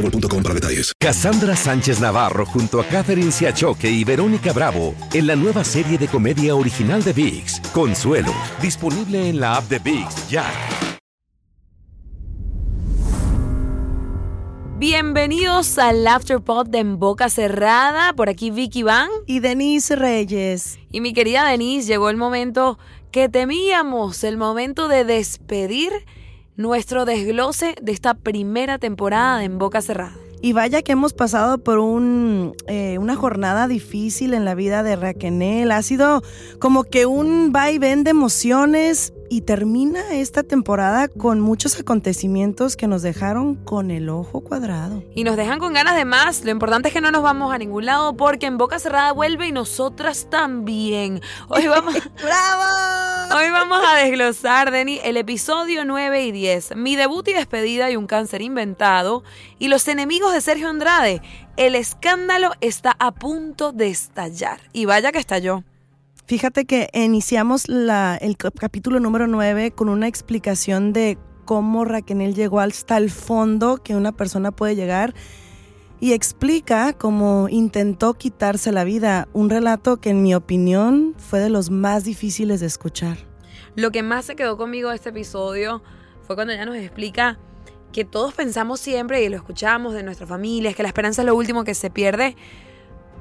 boostmobile.com para detalles. Cassandra Sánchez Navarro junto a Catherine Siachoque y Verónica Bravo en la nueva serie de comedia original de VIX, Consuelo, disponible en la app de VIX ya. Bienvenidos al Afterpod de En Boca Cerrada. Por aquí Vicky Van. Y Denise Reyes. Y mi querida Denise, llegó el momento que temíamos, el momento de despedir nuestro desglose de esta primera temporada En Boca Cerrada. Y vaya que hemos pasado por un, eh, una jornada difícil en la vida de Raquel. Ha sido como que un va y ven de emociones, y termina esta temporada con muchos acontecimientos que nos dejaron con el ojo cuadrado. Y nos dejan con ganas de más. Lo importante es que no nos vamos a ningún lado porque en Boca Cerrada vuelve y nosotras también. Hoy vamos. ¡Bravo! Hoy vamos a desglosar, Denny, el episodio 9 y 10. Mi debut y despedida y un cáncer inventado. Y los enemigos de Sergio Andrade. El escándalo está a punto de estallar. Y vaya que estalló. Fíjate que iniciamos el capítulo número 9 con una explicación de cómo Raquel llegó hasta el fondo que una persona puede llegar y explica cómo intentó quitarse la vida, un relato que en mi opinión fue de los más difíciles de escuchar. Lo que más se quedó conmigo de este episodio fue cuando ella nos explica que todos pensamos siempre y lo escuchamos de nuestra familia, es que la esperanza es lo último que se pierde,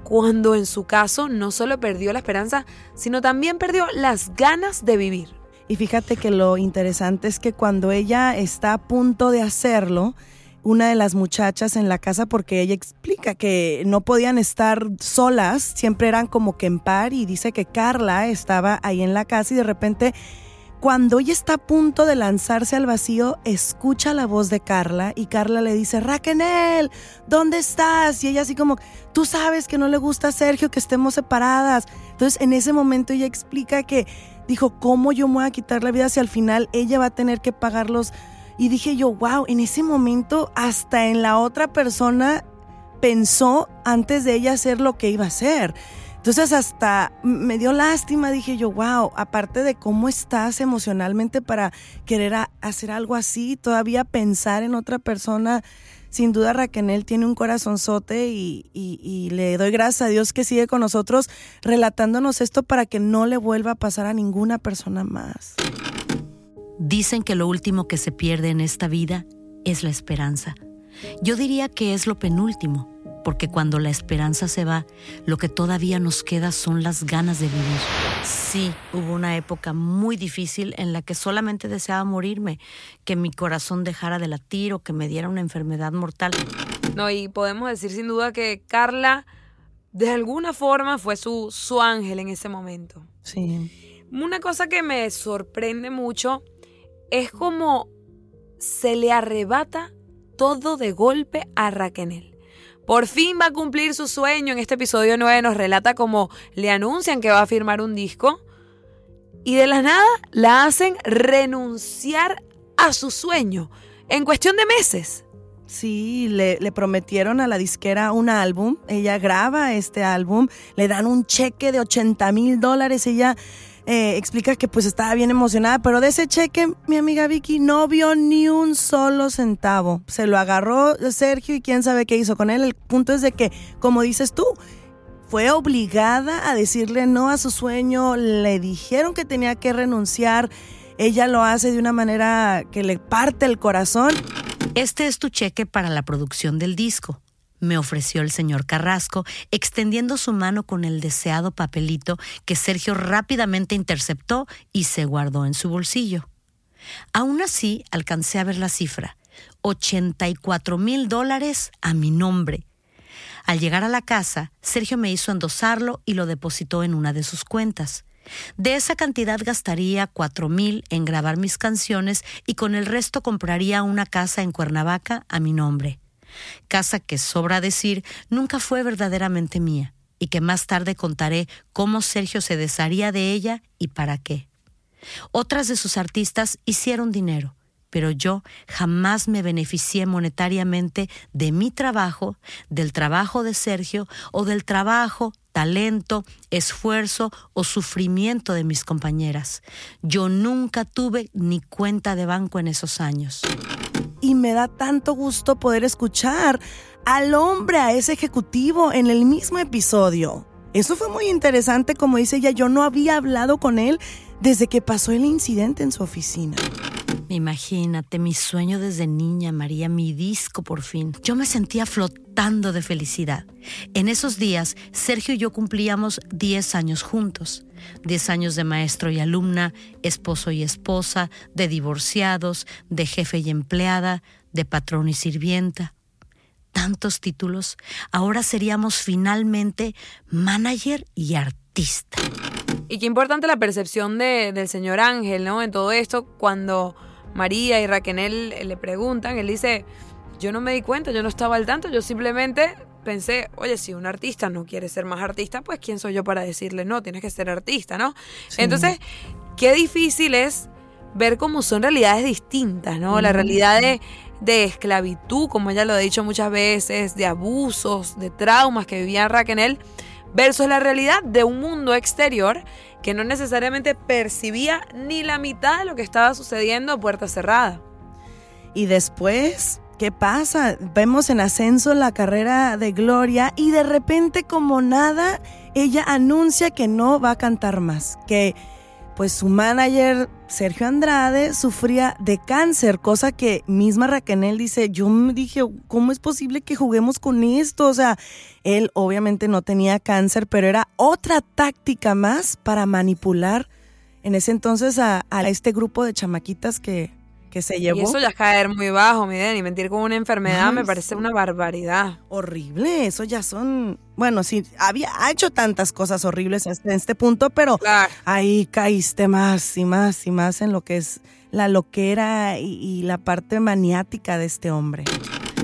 cuando en su caso no solo perdió la esperanza, sino también perdió las ganas de vivir. Y fíjate que lo interesante es que cuando ella está a punto de hacerlo, una de las muchachas en la casa, porque ella explica que no podían estar solas, siempre eran como que en par, y dice que Carla estaba ahí en la casa y de repente cuando ella está a punto de lanzarse al vacío, escucha la voz de Carla y Carla le dice, Raquel, ¿dónde estás? Y ella así como, tú sabes que no le gusta a Sergio que estemos separadas. Entonces en ese momento ella explica que dijo, ¿cómo yo me voy a quitar la vida si al final ella va a tener que pagarlos? Y dije yo, wow, en ese momento hasta en la otra persona pensó antes de ella hacer lo que iba a hacer. Entonces hasta me dio lástima, dije yo, wow, aparte de cómo estás emocionalmente para querer hacer algo así, todavía pensar en otra persona, sin duda Raquel tiene un corazonzote y, y, le doy gracias a Dios que sigue con nosotros relatándonos esto para que no le vuelva a pasar a ninguna persona más. Dicen que lo último que se pierde en esta vida es la esperanza. Yo diría que es lo penúltimo porque cuando la esperanza se va, lo que todavía nos queda son las ganas de vivir. Sí, hubo una época muy difícil en la que solamente deseaba morirme, que mi corazón dejara de latir o que me diera una enfermedad mortal. No, y podemos decir sin duda que Carla de alguna forma fue su, su ángel en ese momento. Sí. Una cosa que me sorprende mucho es como se le arrebata todo de golpe a Raquel. Por fin va a cumplir su sueño. En este episodio 9 nos relata cómo le anuncian que va a firmar un disco y de la nada la hacen renunciar a su sueño en cuestión de meses. Sí, le, le, prometieron a la disquera un álbum, ella graba este álbum, le dan un cheque de 80 mil dólares, ella eh, explica que pues estaba bien emocionada, pero de ese cheque mi amiga Vicky no vio ni un solo centavo. Se lo agarró Sergio y quién sabe qué hizo con él. El punto es de que, como dices tú, fue obligada a decirle no a su sueño, le dijeron que tenía que renunciar, ella lo hace de una manera que le parte el corazón Este es tu cheque para la producción del disco, me ofreció el señor Carrasco, extendiendo su mano con el deseado papelito que Sergio rápidamente interceptó y se guardó en su bolsillo. Aún así, alcancé a ver la cifra, 84 mil dólares a mi nombre. Al llegar a la casa, Sergio me hizo endosarlo y lo depositó en una de sus cuentas. De esa cantidad gastaría cuatro mil en grabar mis canciones y con el resto compraría una casa en Cuernavaca a mi nombre. Casa que, sobra decir, nunca fue verdaderamente mía y que más tarde contaré cómo Sergio se desharía de ella y para qué. Otras de sus artistas hicieron dinero, pero yo jamás me beneficié monetariamente de mi trabajo, del trabajo de Sergio o del trabajo, talento, esfuerzo o sufrimiento de mis compañeras. Yo nunca tuve ni cuenta de banco en esos años. Y me da tanto gusto poder escuchar al hombre, a ese ejecutivo, en el mismo episodio. Eso fue muy interesante, como dice ella, yo no había hablado con él desde que pasó el incidente en su oficina. Imagínate, mi sueño desde niña, María, mi disco por fin. Yo me sentía flotando de felicidad. En esos días, Sergio y yo cumplíamos 10 años juntos. 10 años de maestro y alumna, esposo y esposa, de divorciados, de jefe y empleada, de patrón y sirvienta. Tantos títulos. Ahora seríamos finalmente manager y artista. Y qué importante la percepción de, del señor Ángel, ¿no? En todo esto, cuando María y Raquel le preguntan, él dice, yo no me di cuenta, yo no estaba al tanto, yo simplemente pensé, oye, si un artista no quiere ser más artista, pues quién soy yo para decirle, no, tienes que ser artista, ¿no? Entonces, qué difícil es ver cómo son realidades distintas, ¿no? La realidad de, de, esclavitud, como ella lo ha dicho muchas veces, de abusos, de traumas que vivía Raquel versus la realidad de un mundo exterior que no necesariamente percibía ni la mitad de lo que estaba sucediendo a puerta cerrada. Y después, ¿qué pasa? Vemos en ascenso la carrera de Gloria y de repente como nada, ella anuncia que no va a cantar más, que pues su manager Sergio Andrade sufría de cáncer, cosa que misma Raquel dice, yo me dije, ¿cómo es posible que juguemos con esto? O sea, él obviamente no tenía cáncer, pero era otra táctica más para manipular en ese entonces a, a este grupo de chamaquitas que, que se llevó. Y eso ya es caer muy bajo, miren, y mentir con una enfermedad me parece una barbaridad. Horrible, eso ya son, bueno, sí, había ha hecho tantas cosas horribles hasta este punto, pero ahí caíste más y más y más en lo que es la loquera y, y la parte maniática de este hombre.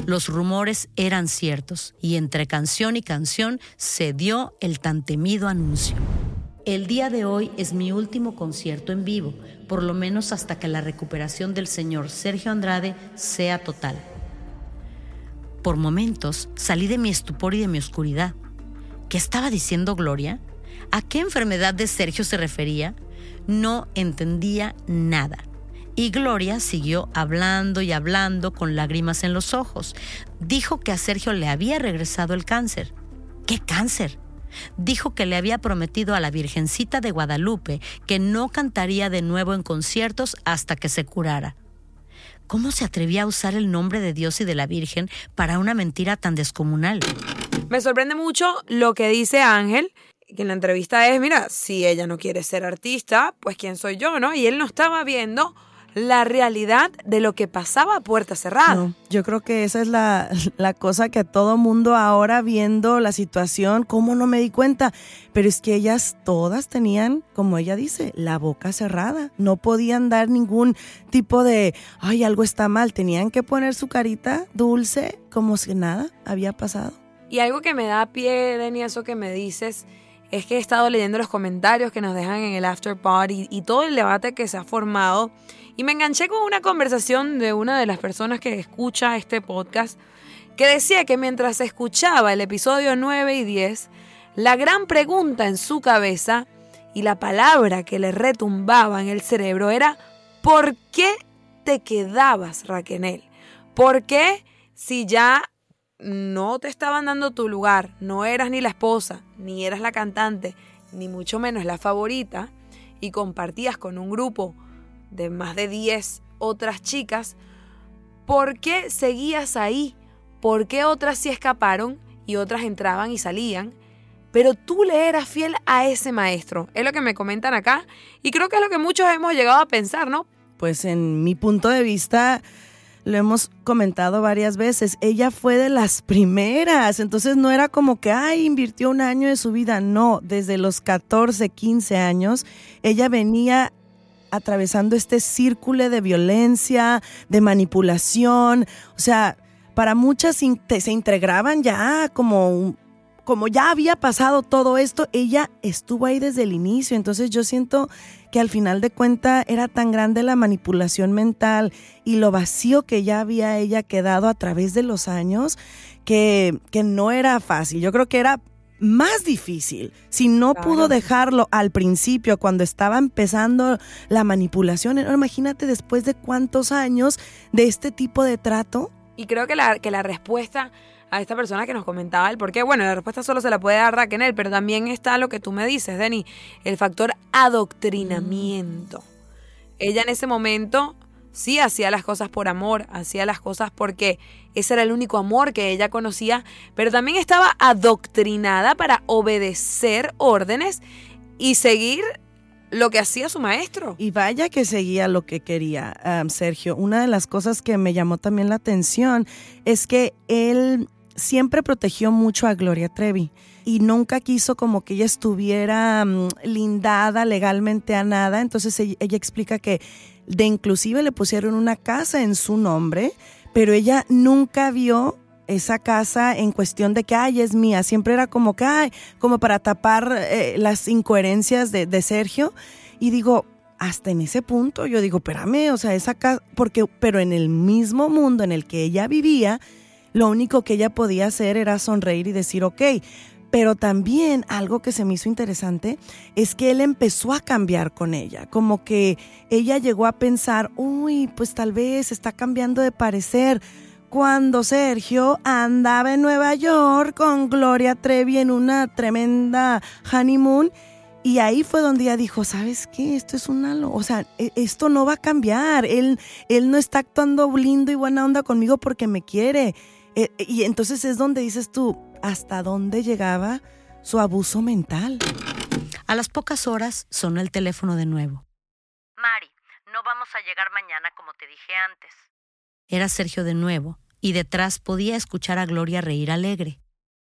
Los rumores eran ciertos y entre canción y canción se dio el tan temido anuncio. El día de hoy es mi último concierto en vivo, por lo menos hasta que la recuperación del señor Sergio Andrade sea total. Por momentos salí de mi estupor y de mi oscuridad. ¿Qué estaba diciendo Gloria? ¿A qué enfermedad de Sergio se refería? No entendía nada. Y Gloria siguió hablando y hablando con lágrimas en los ojos. Dijo que a Sergio le había regresado el cáncer. ¿Qué cáncer? Dijo que le había prometido a la Virgencita de Guadalupe que no cantaría de nuevo en conciertos hasta que se curara. ¿Cómo se atrevía a usar el nombre de Dios y de la Virgen para una mentira tan descomunal? Me sorprende mucho lo que dice Ángel, que en la entrevista es, mira, si ella no quiere ser artista, pues quién soy yo, ¿no? Y él no estaba viendo la realidad de lo que pasaba a puerta cerrada. yo creo que esa es la, la, cosa que todo mundo ahora viendo la situación, ¿cómo no me di cuenta? Pero es que ellas todas tenían, como ella dice, la boca cerrada. No podían dar ningún tipo de, ay, algo está mal. Tenían que poner su carita dulce como si nada había pasado. Y algo que me da pie, Denny, eso que me dices, es que he estado leyendo los comentarios que nos dejan en el after party y todo el debate que se ha formado y me enganché con una conversación de una de las personas que escucha este podcast que decía que mientras escuchaba el episodio 9 y 10, la gran pregunta en su cabeza y la palabra que le retumbaba en el cerebro era ¿por qué te quedabas, Raquel? ¿Por qué si ya no te estaban dando tu lugar, no eras ni la esposa, ni eras la cantante, ni mucho menos la favorita, y compartías con un grupo de más de 10 otras chicas, ¿por qué seguías ahí? ¿Por qué otras sí escaparon y otras entraban y salían? Pero tú le eras fiel a ese maestro. Es lo que me comentan acá y creo que es lo que muchos hemos llegado a pensar, ¿no? Pues en mi punto de vista, lo hemos comentado varias veces, ella fue de las primeras, entonces no era como que, ay, invirtió un año de su vida, no, desde los 14, 15 años, ella venía atravesando este círculo de violencia, de manipulación, o sea, para muchas se integraban ya como como ya había pasado todo esto, ella estuvo ahí desde el inicio. Entonces yo siento que al final de cuenta era tan grande la manipulación mental y lo vacío que ya había ella quedado a través de los años que, que no era fácil. Yo creo que era más difícil. Si no pudo dejarlo al principio, cuando estaba empezando la manipulación, imagínate después de cuántos años de este tipo de trato. Y creo que la, que la respuesta a esta persona que nos comentaba el por qué, bueno, la respuesta solo se la puede dar Raquel, pero también está lo que tú me dices, Denny, el factor adoctrinamiento. Ella en ese momento sí hacía las cosas por amor, hacía las cosas porque ese era el único amor que ella conocía, pero también estaba adoctrinada para obedecer órdenes y seguir lo que hacía su maestro. Y vaya que seguía lo que quería, um, Sergio. Una de las cosas que me llamó también la atención es que él siempre protegió mucho a Gloria Trevi y nunca quiso como que ella estuviera um, lindada legalmente a nada. Entonces ella, ella explica que de inclusive le pusieron una casa en su nombre, pero ella nunca vio esa casa en cuestión de que, ay, es mía. Siempre era como que, ay, como para tapar eh, las incoherencias de, de, Sergio. Y digo, hasta en ese punto, yo digo, espérame, o sea, esa casa, porque, pero en el mismo mundo en el que ella vivía, lo único que ella podía hacer era sonreír y decir, ok, pero también algo que se me hizo interesante es que él empezó a cambiar con ella, como que ella llegó a pensar, uy, pues tal vez está cambiando de parecer. Cuando Sergio andaba en Nueva York con Gloria Trevi en una tremenda honeymoon, y ahí fue donde ella dijo, ¿sabes qué? Esto es una... O sea, e, esto no va a cambiar. Él, él no está actuando lindo y buena onda conmigo porque me quiere. E, y entonces es donde dices tú, hasta dónde llegaba su abuso mental. A las pocas horas sonó el teléfono de nuevo. Mari, no vamos a llegar mañana como te dije antes. Era Sergio de nuevo, y detrás podía escuchar a Gloria reír alegre.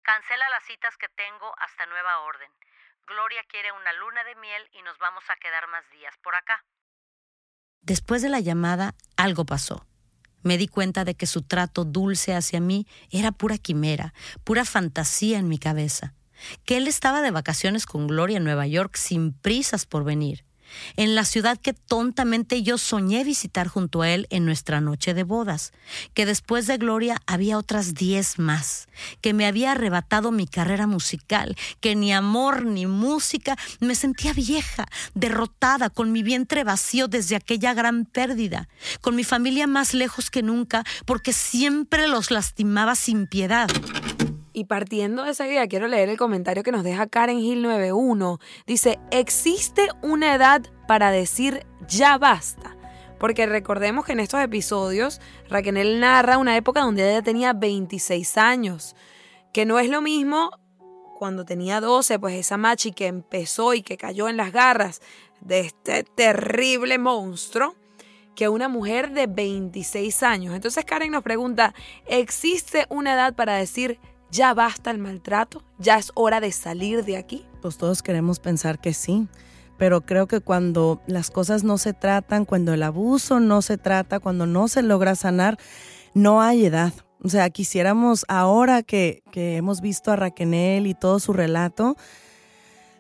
Cancela las citas que tengo hasta nueva orden. Gloria quiere una luna de miel y nos vamos a quedar más días por acá. Después de la llamada, algo pasó. Me di cuenta de que su trato dulce hacia mí era pura quimera, pura fantasía en mi cabeza, que él estaba de vacaciones con Gloria en Nueva York sin prisas por venir, en la ciudad que tontamente yo soñé visitar junto a él en nuestra noche de bodas, que después de Gloria había otras diez más, que me había arrebatado mi carrera musical, que ni amor ni música, me sentía vieja, derrotada, con mi vientre vacío desde aquella gran pérdida, con mi familia más lejos que nunca, porque siempre los lastimaba sin piedad. Y partiendo de esa idea, quiero leer el comentario que nos deja Karen Hill 91. Dice, existe una edad para decir ya basta. Porque recordemos que en estos episodios Raquel narra una época donde ella tenía 26 años, que no es lo mismo cuando tenía 12, pues esa machi que empezó y que cayó en las garras de este terrible monstruo, que una mujer de 26 años. Entonces Karen nos pregunta, ¿existe una edad para decir ¿Ya basta el maltrato? ¿Ya es hora de salir de aquí? Pues todos queremos pensar que sí, pero creo que cuando las cosas no se tratan, cuando el abuso no se trata, cuando no se logra sanar, no hay edad. O sea, quisiéramos ahora que, que hemos visto a Raquel y todo su relato,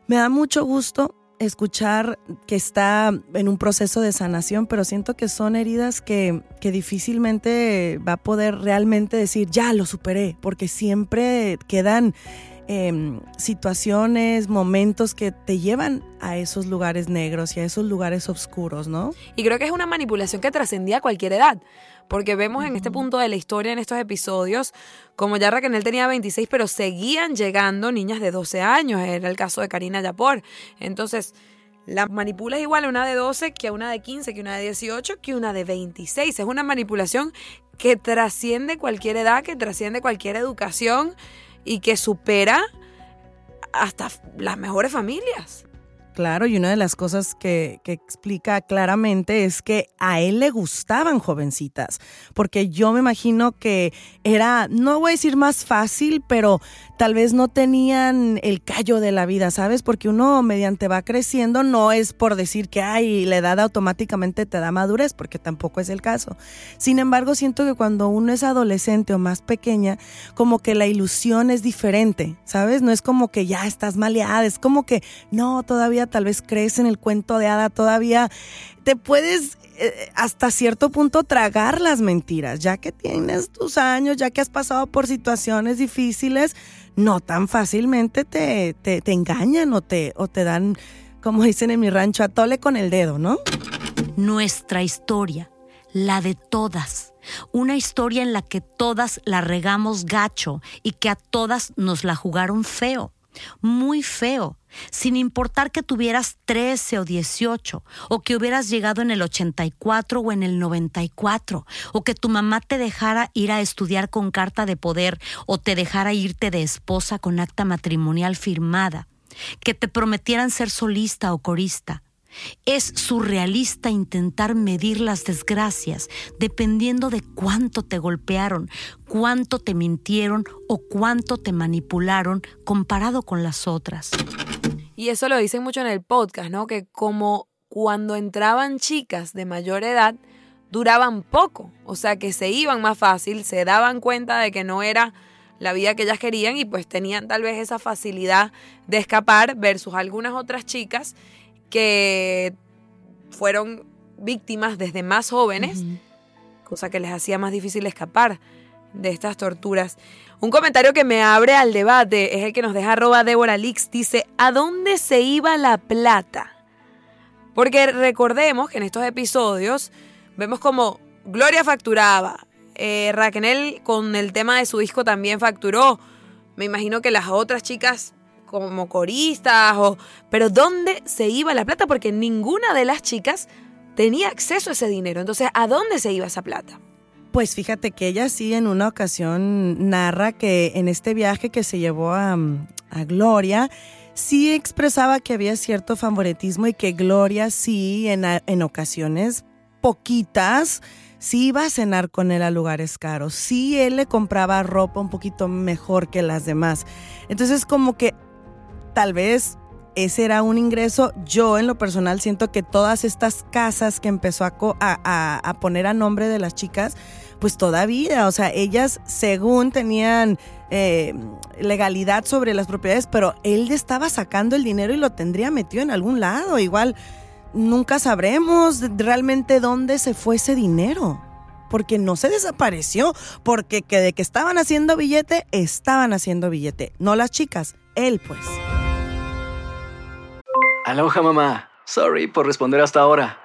me da mucho gusto escuchar que está en un proceso de sanación, pero siento que son heridas que, que, difícilmente va a poder realmente decir, ya lo superé, porque siempre quedan eh, situaciones, momentos que te llevan a esos lugares negros y a esos lugares oscuros, ¿no? Y creo que es una manipulación que trascendía cualquier edad. Porque vemos en este punto de la historia, en estos episodios, como ya Raquel tenía 26, pero seguían llegando niñas de 12 años. Era el caso de Karina Yapor. Entonces, La manipulas igual a una de 12 que a una de 15, que una de 18, que una de 26. Es una manipulación que trasciende cualquier edad, que trasciende cualquier educación y que supera hasta las mejores familias. Claro, y una de las cosas que, explica claramente es que a él le gustaban jovencitas, porque yo me imagino que era, no voy a decir más fácil, pero tal vez no tenían el callo de la vida, ¿sabes? Porque uno mediante va creciendo no es por decir que, ay, la edad automáticamente te da madurez, porque tampoco es el caso. Sin embargo, siento que cuando uno es adolescente o más pequeña, como que la ilusión es diferente, ¿sabes? No es como que ya estás maleada, es como que, no, todavía tal vez crees en el cuento de hada, todavía te puedes eh, hasta cierto punto tragar las mentiras, ya que tienes tus años, ya que has pasado por situaciones difíciles, no tan fácilmente te, te, engañan o te, o te dan, como dicen en mi rancho, atole con el dedo, ¿no? Nuestra historia, la de todas. Una historia en la que todas la regamos gacho y que a todas nos la jugaron feo, muy feo sin importar que tuvieras 13 o 18, o que hubieras llegado en el 84 o en el 94, o que tu mamá te dejara ir a estudiar con carta de poder, o te dejara irte de esposa con acta matrimonial firmada, que te prometieran ser solista o corista, es surrealista intentar medir las desgracias dependiendo de cuánto te golpearon, cuánto te mintieron o cuánto te manipularon comparado con las otras. Y eso lo dicen mucho en el podcast, ¿no? Que como cuando entraban chicas de mayor edad, duraban poco, o sea que se iban más fácil, se daban cuenta de que no era la vida que ellas querían y pues tenían tal vez esa facilidad de escapar versus algunas otras chicas que fueron víctimas desde más jóvenes, cosa que les hacía más difícil escapar de estas torturas. Un comentario que me abre al debate es el que nos deja arroba Débora Lix. Dice, ¿a dónde se iba la plata? Porque recordemos que en estos episodios vemos como Gloria facturaba, eh, Raquel con el tema de su disco también facturó. Me imagino que las otras chicas como coristas, o, pero ¿dónde se iba la plata? Porque ninguna de las chicas tenía acceso a ese dinero. Entonces, ¿a dónde se iba esa plata? Pues fíjate que ella sí en una ocasión narra que en este viaje que se llevó a, Gloria, sí expresaba que había cierto favoritismo y que Gloria sí en, en ocasiones poquitas sí iba a cenar con él a lugares caros, sí él le compraba ropa un poquito mejor que las demás. Entonces como que tal vez ese era un ingreso. Yo en lo personal siento que todas estas casas que empezó a, poner a nombre de las chicas, pues todavía, o sea, ellas según tenían eh, legalidad sobre las propiedades, pero él estaba sacando el dinero y lo tendría metido en algún lado. Igual nunca sabremos realmente dónde se fue ese dinero. Porque no se desapareció, porque que de que estaban haciendo billete, estaban haciendo billete. No las chicas, él pues. Aloha mamá. Sorry por responder hasta ahora.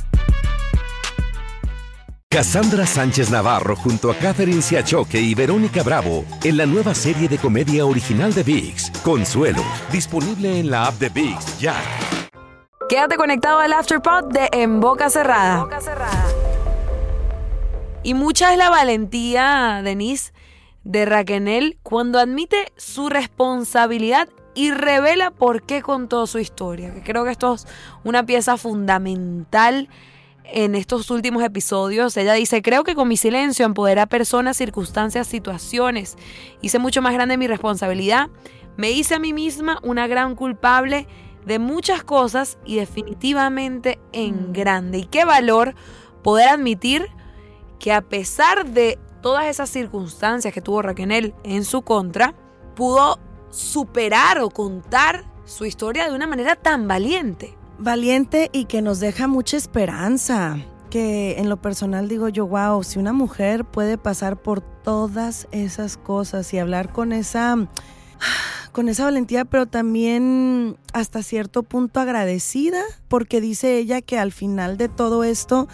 Cassandra Sánchez Navarro junto a Catherine Siachoque y Verónica Bravo en la nueva serie de comedia original de VIX, Consuelo, disponible en la app de VIX ya. Quédate conectado al Afterpod de En Boca Cerrada. Y mucha es la valentía, Denise, de Raquel cuando admite su responsabilidad y revela por qué contó su historia. Que creo que esto es una pieza fundamental en estos últimos episodios. Ella dice, creo que con mi silencio empoderé a personas, circunstancias, situaciones. Hice mucho más grande mi responsabilidad. Me hice a mí misma una gran culpable de muchas cosas y definitivamente en mm. grande. Y qué valor poder admitir que a pesar de todas esas circunstancias que tuvo Raquel en su contra, pudo superar o contar su historia de una manera tan valiente valiente y que nos deja mucha esperanza. que en lo personal digo yo, wow, si una mujer puede pasar por todas esas cosas y hablar con esa con esa valentía, pero también hasta cierto punto agradecida, porque dice ella que al final de todo esto,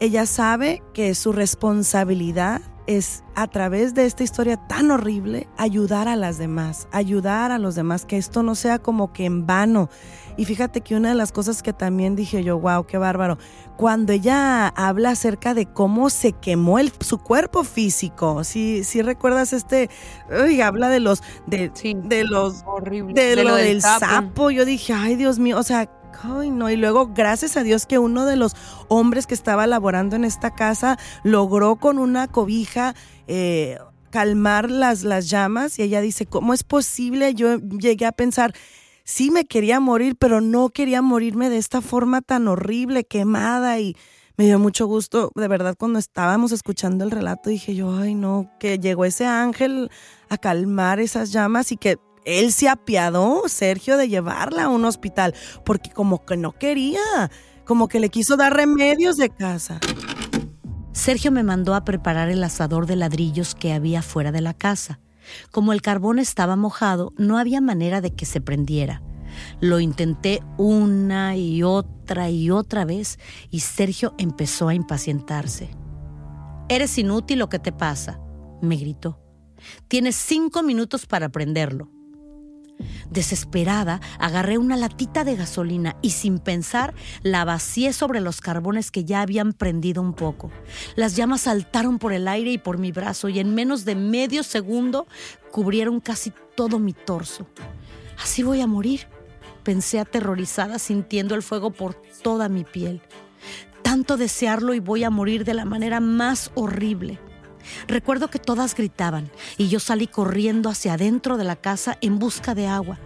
ella sabe que su responsabilidad es a través de esta historia tan horrible ayudar a las demás, ayudar a los demás, que esto no sea como que en vano. Y fíjate que una de las cosas que también dije yo, wow, qué bárbaro, cuando ella habla acerca de cómo se quemó el, su cuerpo físico, si sí, recuerdas este, uy, habla de los, de, de los, horrible. de, lo, del sapo. yo dije, ay Dios mío, o sea, Ay, no, y luego gracias a Dios que uno de los hombres que estaba laborando en esta casa logró con una cobija eh, calmar las, las llamas y ella dice, ¿cómo es posible? Yo llegué a pensar, sí me quería morir, pero no quería morirme de esta forma tan horrible, quemada y me dio mucho gusto, de verdad, cuando estábamos escuchando el relato, dije yo, ay no, que llegó ese ángel a calmar esas llamas y que él se apiadó, Sergio, de llevarla a un hospital, porque como que no quería, como que le quiso dar remedios de casa. Sergio me mandó a preparar el asador de ladrillos que había fuera de la casa. Como el carbón estaba mojado, no había manera de que se prendiera. Lo intenté una y otra y otra vez y Sergio empezó a impacientarse. Eres inútil lo que te pasa, me gritó. Tienes cinco minutos para prenderlo. Desesperada, agarré una latita de gasolina y sin pensar la vacié sobre los carbones que ya habían prendido un poco. Las llamas saltaron por el aire y por mi brazo y en menos de medio segundo cubrieron casi todo mi torso. Así voy a morir, pensé aterrorizada sintiendo el fuego por toda mi piel. Tanto desearlo y voy a morir de la manera más horrible. Recuerdo que todas gritaban y yo salí corriendo hacia adentro de la casa en busca de agua.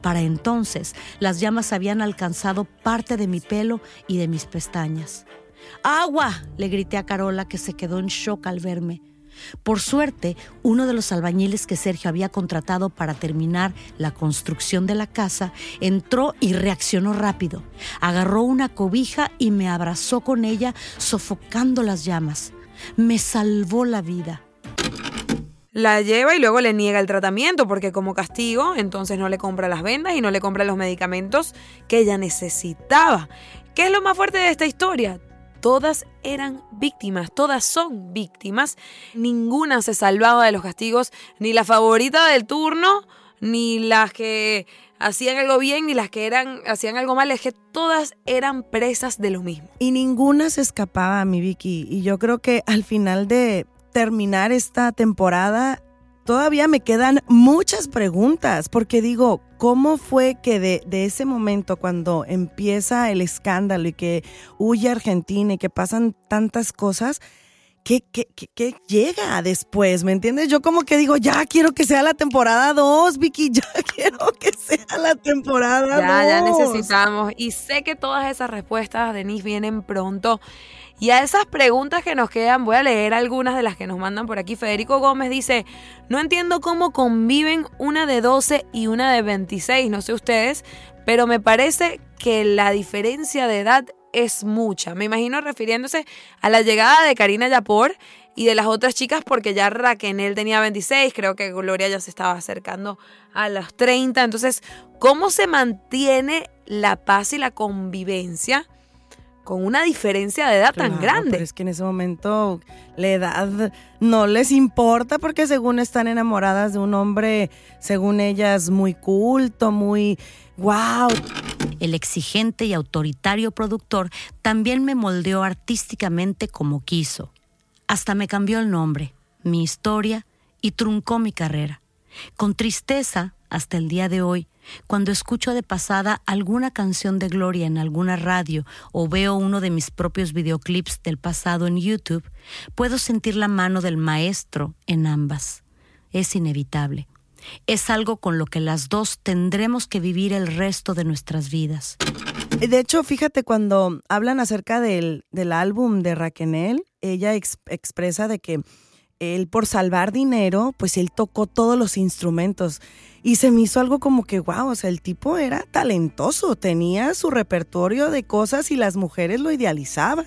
Para entonces, las llamas habían alcanzado parte de mi pelo y de mis pestañas. ¡Agua! le grité a Carola que se quedó en shock al verme. Por suerte, uno de los albañiles que Sergio había contratado para terminar la construcción de la casa entró y reaccionó rápido. Agarró una cobija y me abrazó con ella, sofocando las llamas me salvó la vida. La lleva y luego le niega el tratamiento porque como castigo entonces no le compra las vendas y no le compra los medicamentos que ella necesitaba. ¿Qué es lo más fuerte de esta historia? Todas eran víctimas, todas son víctimas. Ninguna se salvaba de los castigos, ni la favorita del turno, ni las que hacían algo bien ni las que eran, hacían algo mal, es que todas eran presas de lo mismo. Y ninguna se escapaba, mi Vicky. Y yo creo que al final de terminar esta temporada, todavía me quedan muchas preguntas, porque digo, ¿cómo fue que de, de, ese momento cuando empieza el escándalo y que huye Argentina y que pasan tantas cosas, ¿qué, qué, llega después? ¿Me entiendes? Yo como que digo, ya quiero que sea la temporada 2, Vicky, ya quiero que sea la temporada 2. Ya, ya necesitamos. Y sé que todas esas respuestas, Denise, vienen pronto. Y a esas preguntas que nos quedan, voy a leer algunas de las que nos mandan por aquí. Federico Gómez dice, no entiendo cómo conviven una de 12 y una de 26, no sé ustedes, pero me parece que la diferencia de edad es mucha. Me imagino refiriéndose a la llegada de Karina Yapor y de las otras chicas porque ya Raquel tenía 26, creo que Gloria ya se estaba acercando a los 30. Entonces, ¿cómo se mantiene la paz y la convivencia? con una diferencia de edad tan grande. Pero es que en ese momento la edad no les importa porque según están enamoradas de un hombre, según ellas, muy culto, muy wow. El exigente y autoritario productor también me moldeó artísticamente como quiso. Hasta me cambió el nombre, mi historia y truncó mi carrera. Con tristeza, hasta el día de hoy, cuando escucho de pasada alguna canción de Gloria en alguna radio o veo uno de mis propios videoclips del pasado en YouTube, puedo sentir la mano del maestro en ambas. Es inevitable es algo con lo que las dos tendremos que vivir el resto de nuestras vidas. De hecho, fíjate, cuando hablan acerca del, álbum de Raquel, ella expresa de que él por salvar dinero, pues él tocó todos los instrumentos. Y se me hizo algo como que, wow, o sea, el tipo era talentoso, tenía su repertorio de cosas y las mujeres lo idealizaban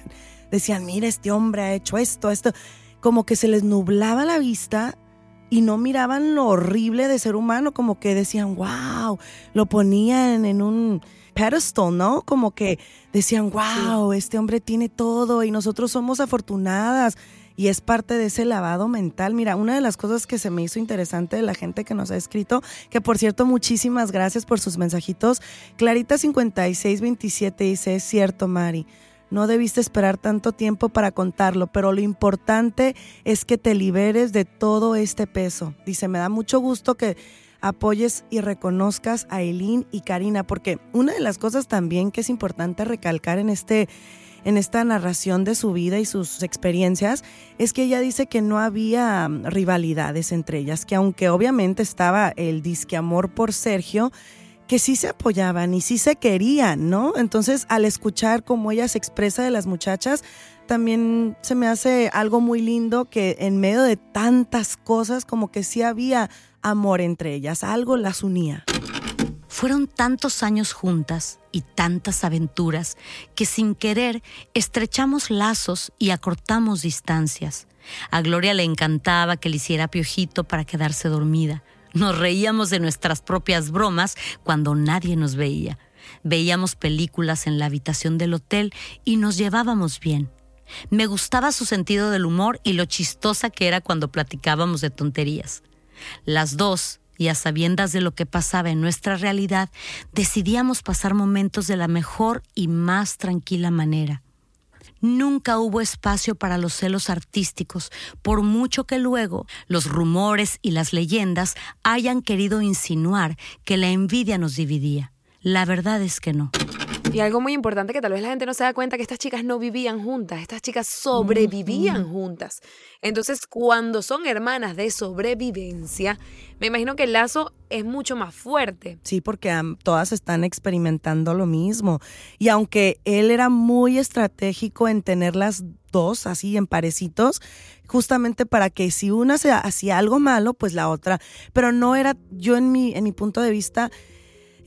decían, mira, este hombre ha hecho esto, esto, como que se les nublaba la vista y no miraban lo horrible de ser humano, como que decían, wow, lo ponían en un pedestal, ¿no? Como que decían, wow, este hombre tiene todo y nosotros somos afortunadas. Y es parte de ese lavado mental. Mira, una de las cosas que se me hizo interesante de la gente que nos ha escrito, que por cierto, muchísimas gracias por sus mensajitos. Clarita5627 dice, es cierto, Mari. No debiste esperar tanto tiempo para contarlo, pero lo importante es que te liberes de todo este peso. Dice, me da mucho gusto que apoyes y reconozcas a Eileen y Karina, porque una de las cosas también que es importante recalcar en este en esta narración de su vida y sus experiencias es que ella dice que no había mm, rivalidades entre ellas, que aunque obviamente estaba el disque amor por Sergio, que sí se apoyaban y sí se querían, ¿no? Entonces, al escuchar cómo ella se expresa de las muchachas, también se me hace algo muy lindo que en medio de tantas cosas, como que sí había amor entre ellas, algo las unía. Fueron tantos años juntas y tantas aventuras que sin querer estrechamos lazos y acortamos distancias. A Gloria le encantaba que le hiciera piojito para quedarse dormida. Nos reíamos de nuestras propias bromas cuando nadie nos veía. Veíamos películas en la habitación del hotel y nos llevábamos bien. Me gustaba su sentido del humor y lo chistosa que era cuando platicábamos de tonterías. Las dos, y a sabiendas de lo que pasaba en nuestra realidad, decidíamos pasar momentos de la mejor y más tranquila manera. Nunca hubo espacio para los celos artísticos, por mucho que luego los rumores y las leyendas hayan querido insinuar que la envidia nos dividía. La verdad es que no. Y algo muy importante que tal vez la gente no se da cuenta que estas chicas no vivían juntas, estas chicas sobrevivían juntas. Entonces, cuando son hermanas de sobrevivencia, me imagino que el lazo es mucho más fuerte. Sí, porque todas están experimentando lo mismo. Y aunque él era muy estratégico en tener las dos así en parecitos, justamente para que si una se hacía algo malo, pues la otra. Pero no era, yo en mi, en mi punto de vista,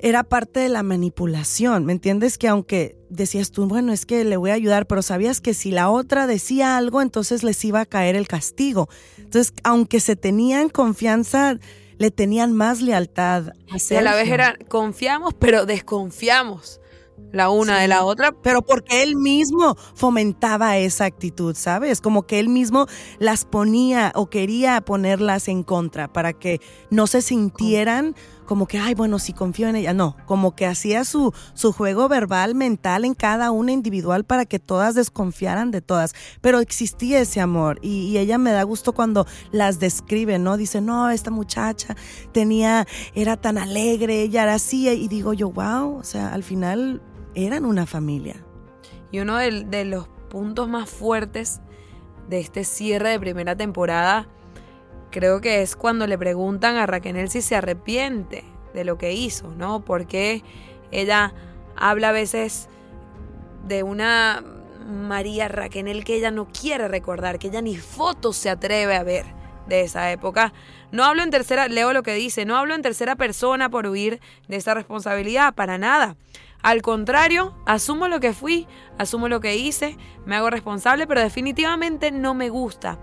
era parte de la manipulación, ¿me entiendes? Que aunque decías tú, bueno, es que le voy a ayudar, pero sabías que si la otra decía algo, entonces les iba a caer el castigo. Entonces, aunque se tenían confianza, le tenían más lealtad. A y a la vez era, confiamos, pero desconfiamos la una de la otra. Pero porque él mismo fomentaba esa actitud, ¿sabes? Como que él mismo las ponía o quería ponerlas en contra para que no se sintieran como que, ay, bueno, si confío en ella. No, como que hacía su, su juego verbal, mental en cada una individual para que todas desconfiaran de todas. Pero existía ese amor y, y ella me da gusto cuando las describe, ¿no? Dice, no, esta muchacha tenía, era tan alegre, ella era así. Y digo yo, wow, o sea, al final eran una familia. Y uno de, de los puntos más fuertes de este cierre de primera temporada creo que es cuando le preguntan a Raquel si se arrepiente de lo que hizo, ¿no? Porque ella habla a veces de una María Raquel que ella no quiere recordar, que ella ni fotos se atreve a ver de esa época. No hablo en tercera, leo lo que dice, no hablo en tercera persona por huir de esa responsabilidad, para nada. Al contrario, asumo lo que fui, asumo lo que hice, me hago responsable, pero definitivamente no me gusta.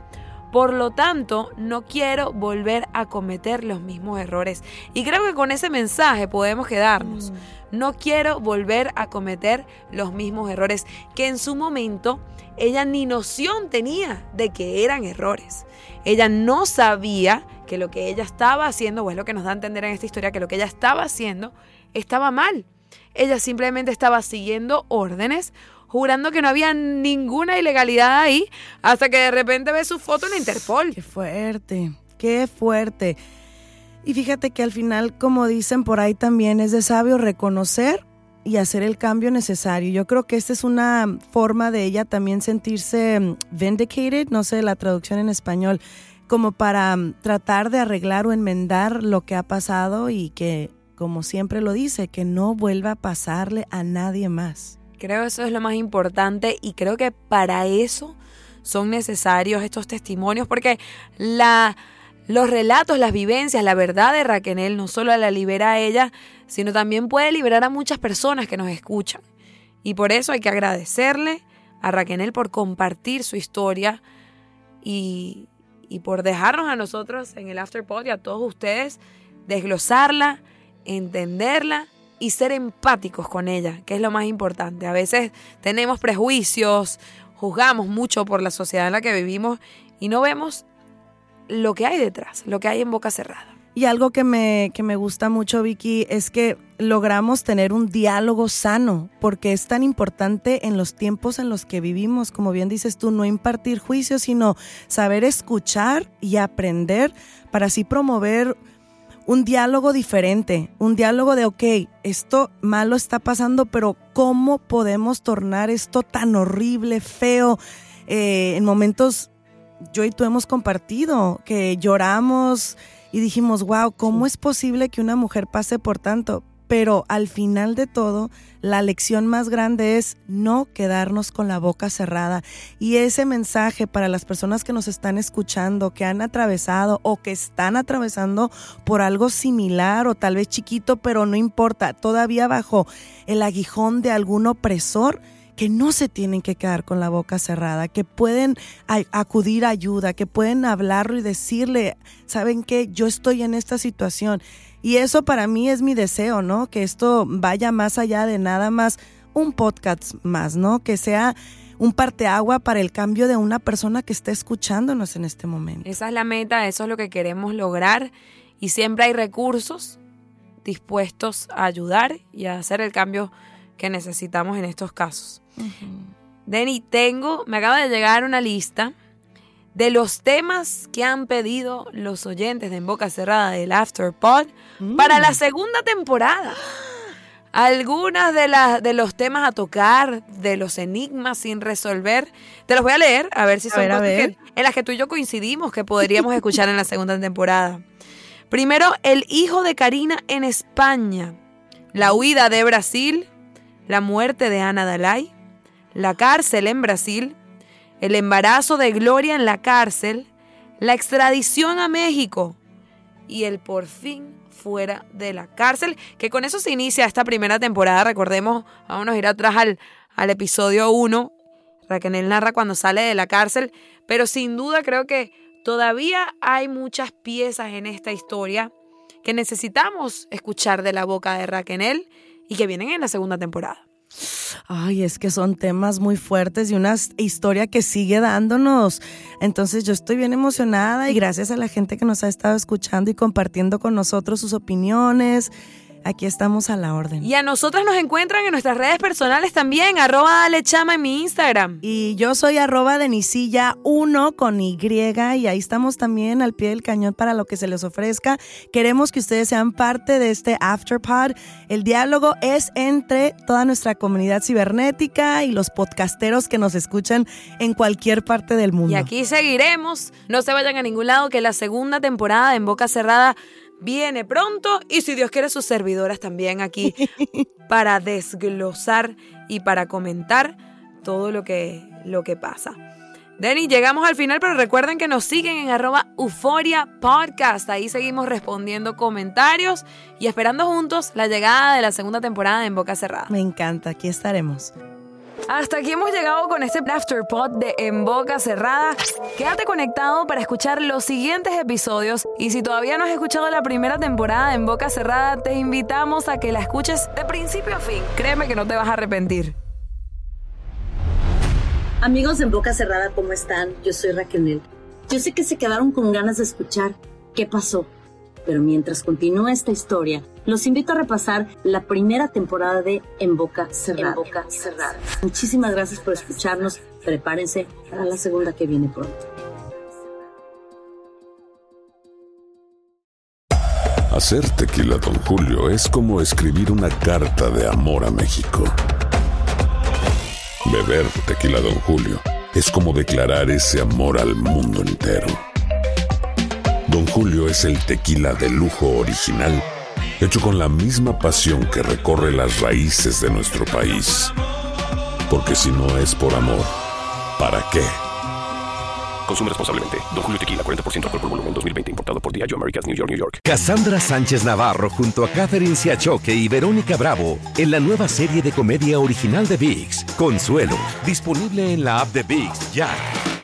Por lo tanto, no quiero volver a cometer los mismos errores. Y creo que con ese mensaje podemos quedarnos. Mm. No quiero volver a cometer los mismos errores que en su momento ella ni noción tenía de que eran errores. Ella no sabía que lo que ella estaba haciendo, o es lo que nos da a entender en esta historia, que lo que ella estaba haciendo estaba mal. Ella simplemente estaba siguiendo órdenes jurando que no había ninguna ilegalidad ahí, hasta que de repente ve su foto en Interpol. Qué fuerte, qué fuerte. Y fíjate que al final, como dicen por ahí también, es de sabio reconocer y hacer el cambio necesario. Yo creo que esta es una forma de ella también sentirse mm, vindicated, no sé la traducción en español, como para mm, tratar de arreglar o enmendar lo que ha pasado y que, como siempre lo dice, que no vuelva a pasarle a nadie más. Creo eso es lo más importante y creo que para eso son necesarios estos testimonios porque la, los relatos, las vivencias, la verdad de Raquel no solo la libera a ella, sino también puede liberar a muchas personas que nos escuchan. Y por eso hay que agradecerle a Raquel por compartir su historia y, y por dejarnos a nosotros en el Afterpod y a todos ustedes desglosarla, entenderla y ser empáticos con ella, que es lo más importante. A veces tenemos prejuicios, juzgamos mucho por la sociedad en la que vivimos y no vemos lo que hay detrás, lo que hay en boca cerrada. Y algo que me, que me gusta mucho, Vicky, es que logramos tener un diálogo sano, porque es tan importante en los tiempos en los que vivimos, como bien dices tú, no impartir juicios, sino saber escuchar y aprender para así promover un diálogo diferente, un diálogo de, ok, esto malo está pasando, pero ¿cómo podemos tornar esto tan horrible, feo? Eh, en momentos, yo y tú hemos compartido que lloramos y dijimos, wow, ¿cómo es posible que una mujer pase por tanto? Pero al final de todo, la lección más grande es no quedarnos con la boca cerrada. Y ese mensaje para las personas que nos están escuchando, que han atravesado o que están atravesando por algo similar o tal vez chiquito, pero no importa, todavía bajo el aguijón de algún opresor, que no se tienen que quedar con la boca cerrada, que pueden acudir a ayuda, que pueden hablarlo y decirle, ¿saben qué? Yo estoy en esta situación y eso para mí es mi deseo, ¿no? Que esto vaya más allá de nada más un podcast más, ¿no? Que sea un parteagua para el cambio de una persona que está escuchándonos en este momento. Esa es la meta, eso es lo que queremos lograr y siempre hay recursos dispuestos a ayudar y a hacer el cambio que necesitamos en estos casos. Denny, tengo, me acaba de llegar una lista de los temas que han pedido los oyentes de En Boca Cerrada del Afterpod para la mm. segunda temporada. Algunas de, las de los temas a tocar, de los enigmas sin resolver, te los voy a leer, a ver si son cosas en las que tú y yo coincidimos que podríamos escuchar en la segunda temporada. Primero, el hijo de Karina en España, la huida de Brasil, la muerte de Ana Dalai, la cárcel en Brasil, el embarazo de Gloria en la cárcel, la extradición a México y el por fin fuera de la cárcel, que con eso se inicia esta primera temporada, recordemos, vamos a ir atrás al, al episodio 1, Raquel narra cuando sale de la cárcel, pero sin duda creo que todavía hay muchas piezas en esta historia que necesitamos escuchar de la boca de Raquel y que vienen en la segunda temporada. Ay, es que son temas muy fuertes y una historia que sigue dándonos. Entonces yo estoy bien emocionada y gracias a la gente que nos ha estado escuchando y compartiendo con nosotros sus opiniones, Aquí estamos a la orden. Y a nosotras nos encuentran en nuestras redes personales también, arroba Alechama en mi Instagram. Y yo soy arroba Denisilla1 con Y y ahí estamos también al pie del cañón para lo que se les ofrezca. Queremos que ustedes sean parte de este Afterpod. El diálogo es entre toda nuestra comunidad cibernética y los podcasteros que nos escuchan en cualquier parte del mundo. Y aquí seguiremos. No se vayan a ningún lado que la segunda temporada En Boca Cerrada viene pronto y si Dios quiere sus servidoras también aquí para desglosar y para comentar todo lo que, lo que pasa. Denny, llegamos al final, pero recuerden que nos siguen en arroba euforia podcast. Ahí seguimos respondiendo comentarios y esperando juntos la llegada de la segunda temporada En Boca Cerrada. Me encanta, aquí estaremos. Hasta aquí hemos llegado con este Afterpod de En Boca Cerrada. Quédate conectado para escuchar los siguientes episodios y si todavía no has escuchado la primera temporada de En Boca Cerrada, te invitamos a que la escuches de principio a fin. Créeme que no te vas a arrepentir. Amigos de En Boca Cerrada, ¿cómo están? Yo soy Raquel. Yo sé que se quedaron con ganas de escuchar qué pasó pero mientras continúa esta historia, los invito a repasar la primera temporada de En Boca Cerrada. Boca Cerrada. Muchísimas gracias por escucharnos. Prepárense para la segunda que viene pronto. Hacer tequila, don Julio, es como escribir una carta de amor a México. Beber tequila, don Julio, es como declarar ese amor al mundo entero. Don Julio es el tequila de lujo original, hecho con la misma pasión que recorre las raíces de nuestro país. Porque si no es por amor, ¿para qué? Consume responsablemente. Don Julio Tequila, 40% alcohol por volumen, 2020. Importado por Diageo Americas, New York, New York. Cassandra Sánchez Navarro junto a Catherine Siachoque y Verónica Bravo en la nueva serie de comedia original de VIX, Consuelo. Disponible en la app de VIX, ya.